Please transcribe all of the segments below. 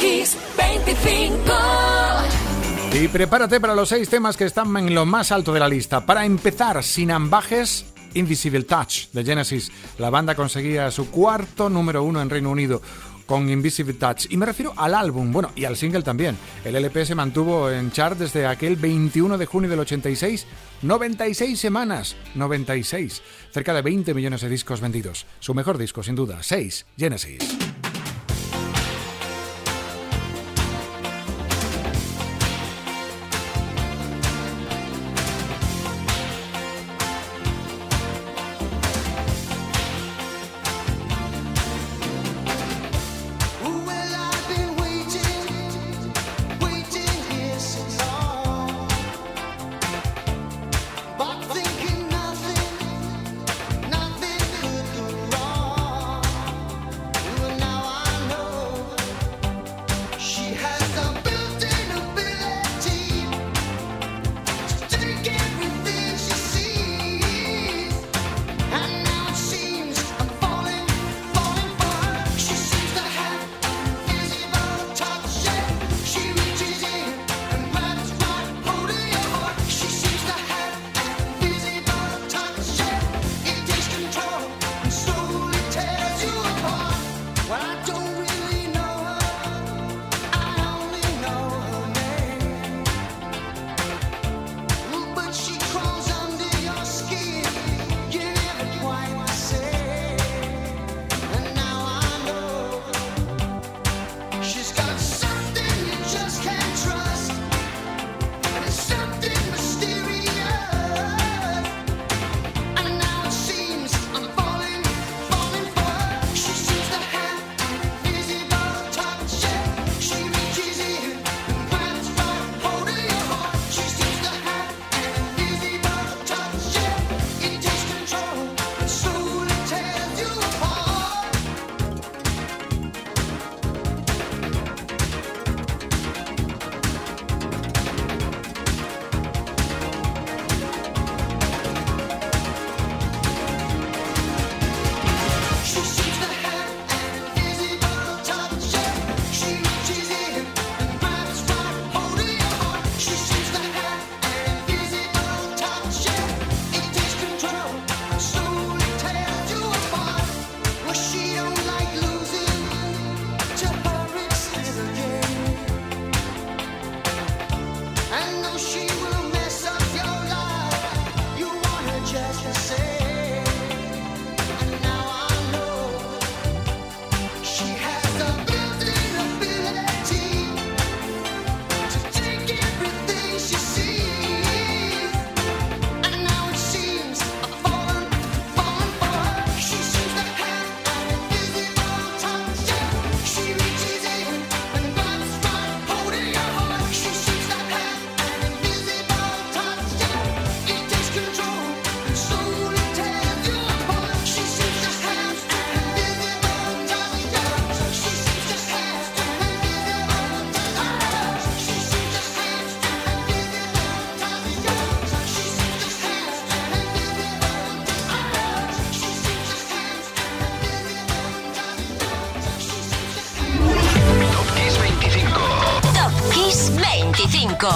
Kiss 25. Y prepárate para los seis temas que están en lo más alto de la lista. Para empezar, sin ambajes, Invisible Touch de Genesis. La banda conseguía su cuarto número uno en Reino Unido con Invisible Touch. Y me refiero al álbum, bueno, y al single también. El LP se mantuvo en chart desde aquel 21 de junio del 86, 96 semanas, 96, cerca de 20 millones de discos vendidos. Su mejor disco, sin duda, 6, Genesis.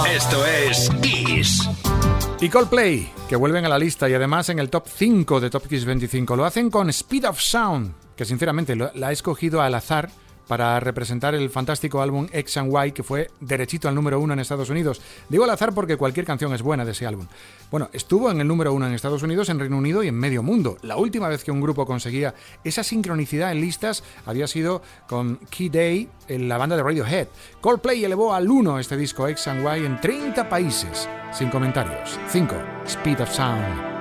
Esto es Kiss. Y Coldplay, que vuelven a la lista y además en el top 5 de Top Kiss 25. Lo hacen con Speed of Sound, que sinceramente la ha escogido al azar para representar el fantástico álbum X and Y que fue derechito al número uno en Estados Unidos. Digo al azar porque cualquier canción es buena de ese álbum. Bueno, estuvo en el número uno en Estados Unidos, en Reino Unido y en medio mundo. La última vez que un grupo conseguía esa sincronicidad en listas había sido con Key Day en la banda de Radiohead. Coldplay elevó al 1 este disco X and Y en 30 países. Sin comentarios. 5. Speed of Sound.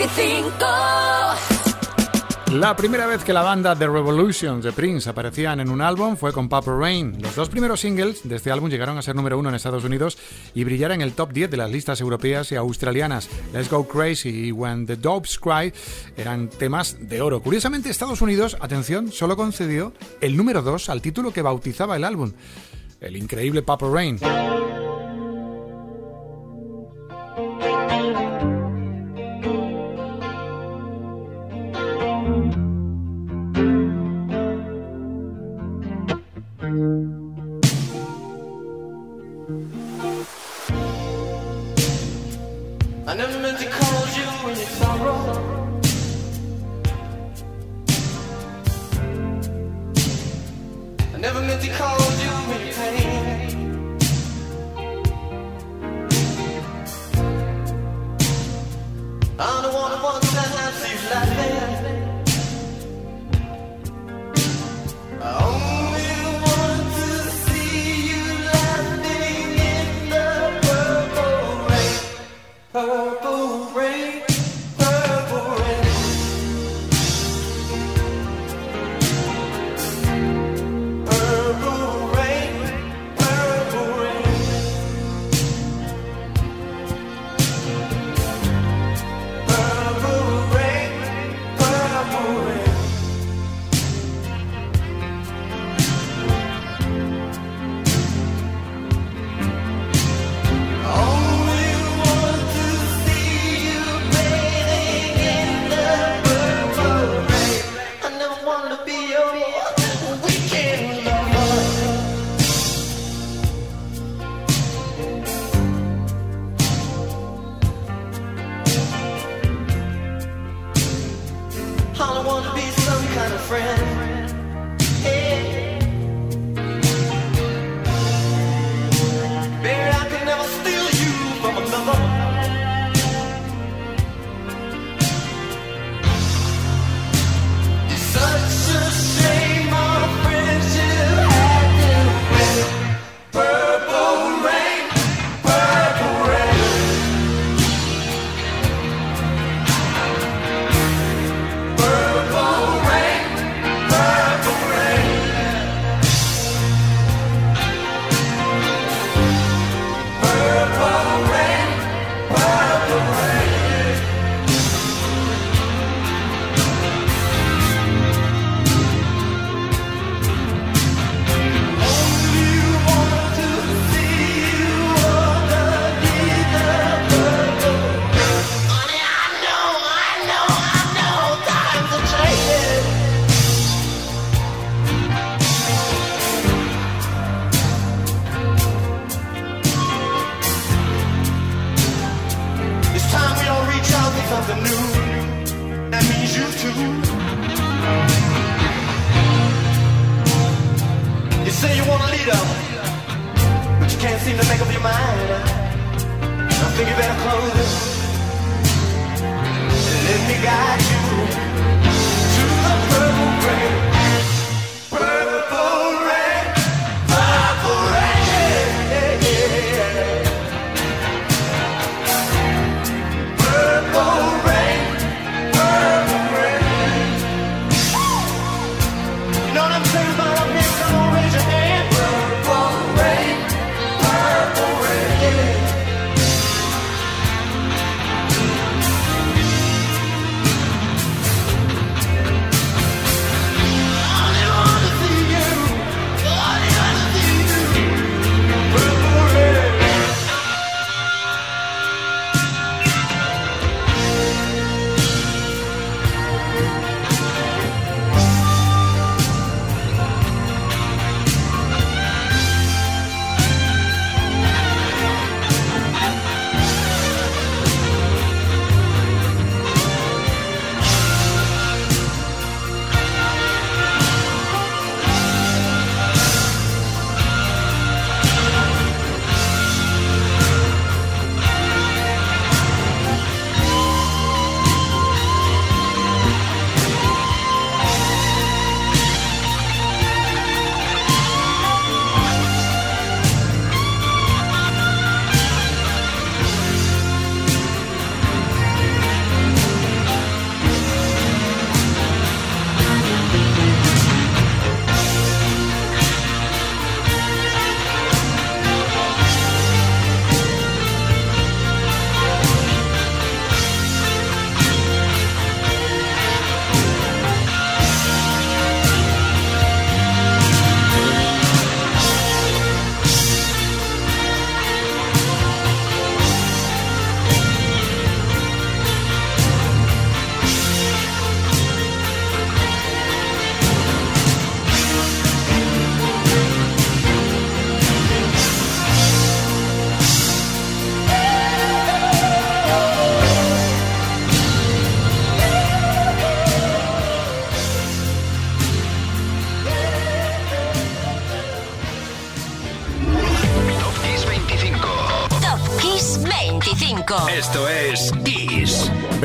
25. La primera vez que la banda The Revolutions de Prince aparecían en un álbum fue con Purple Rain. Los dos primeros singles de este álbum llegaron a ser número uno en Estados Unidos y brillar en el top 10 de las listas europeas y australianas. Let's Go Crazy y When the Dogs Cry eran temas de oro. Curiosamente, Estados Unidos, atención, solo concedió el número 2 al título que bautizaba el álbum, el increíble Purple Rain. want to have. wanna be a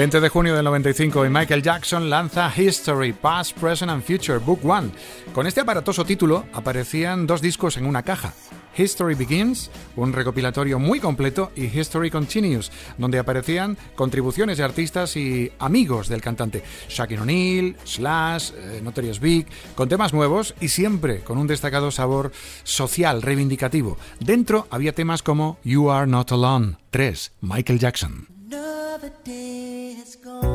20 de junio del 95 y Michael Jackson lanza History, Past, Present and Future, Book One. Con este aparatoso título aparecían dos discos en una caja. History Begins, un recopilatorio muy completo, y History Continues, donde aparecían contribuciones de artistas y amigos del cantante. Shaquille O'Neal, Slash, eh, Notorious Big, con temas nuevos y siempre con un destacado sabor social, reivindicativo. Dentro había temas como You Are Not Alone, 3, Michael Jackson. another day has gone.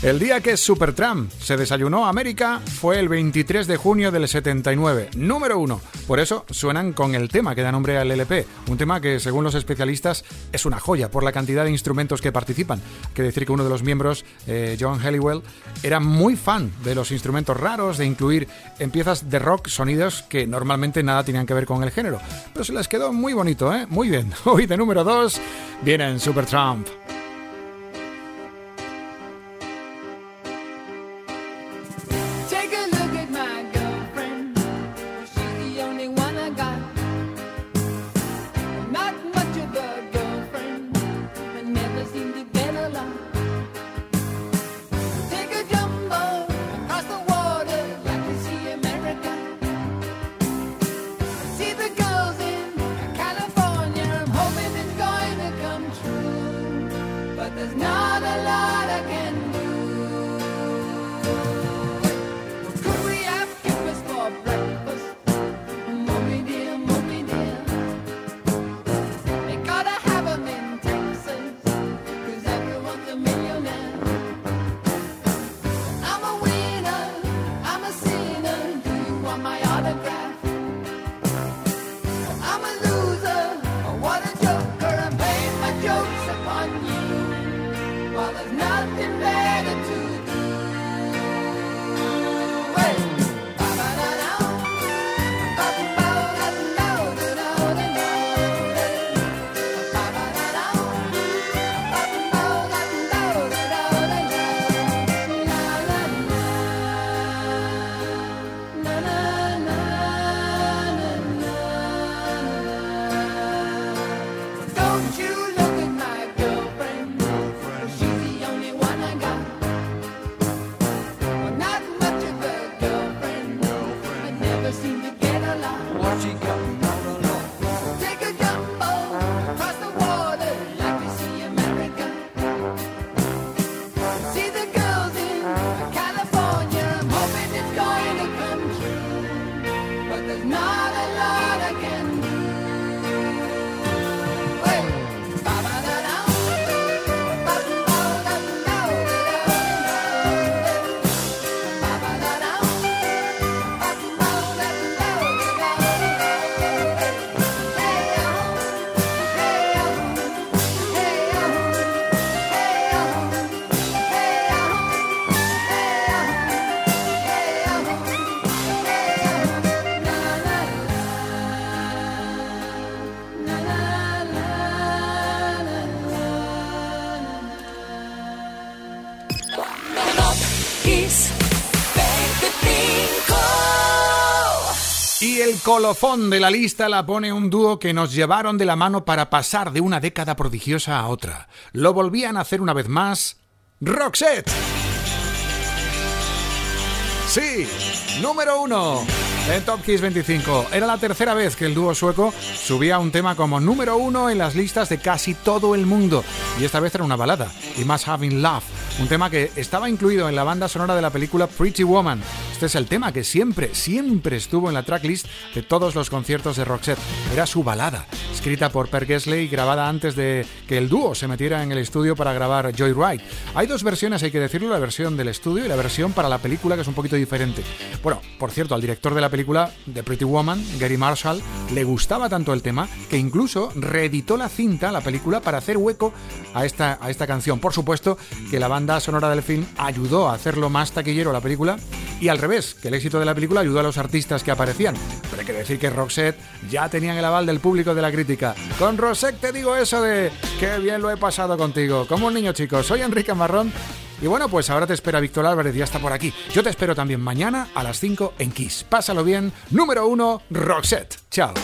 El día que Supertramp se desayunó a América fue el 23 de junio del 79, número uno. Por eso suenan con el tema que da nombre al LP, un tema que según los especialistas es una joya por la cantidad de instrumentos que participan. Hay que decir que uno de los miembros, eh, John Halliwell, era muy fan de los instrumentos raros, de incluir en piezas de rock sonidos que normalmente nada tenían que ver con el género. Pero se les quedó muy bonito, ¿eh? Muy bien. Hoy de número 2 vienen Supertramp. Colofón de la lista la pone un dúo que nos llevaron de la mano para pasar de una década prodigiosa a otra. Lo volvían a hacer una vez más. Roxette. Sí, número uno en Top Kiss 25. Era la tercera vez que el dúo sueco subía un tema como número uno en las listas de casi todo el mundo. Y esta vez era una balada, y más Having Love un tema que estaba incluido en la banda sonora de la película Pretty Woman. Este es el tema que siempre, siempre estuvo en la tracklist de todos los conciertos de Roxette. Era su balada, escrita por Per Gessle y grabada antes de que el dúo se metiera en el estudio para grabar Joyride. Hay dos versiones, hay que decirlo, la versión del estudio y la versión para la película, que es un poquito diferente. Bueno, por cierto, al director de la película, de Pretty Woman, Gary Marshall, le gustaba tanto el tema que incluso reeditó la cinta, la película, para hacer hueco a esta, a esta canción. Por supuesto que la banda sonora del film ayudó a hacerlo más taquillero la película y al revés, que el éxito de la película ayudó a los artistas que aparecían. Pero hay que decir que Roxette ya tenían el aval del público de la crítica. Con Roxette te digo eso de qué bien lo he pasado contigo. Como un niño chico, soy Enrique Marrón y bueno, pues ahora te espera Víctor Álvarez, ya está por aquí. Yo te espero también mañana a las 5 en Kiss. Pásalo bien. Número 1, Roxette. Chao.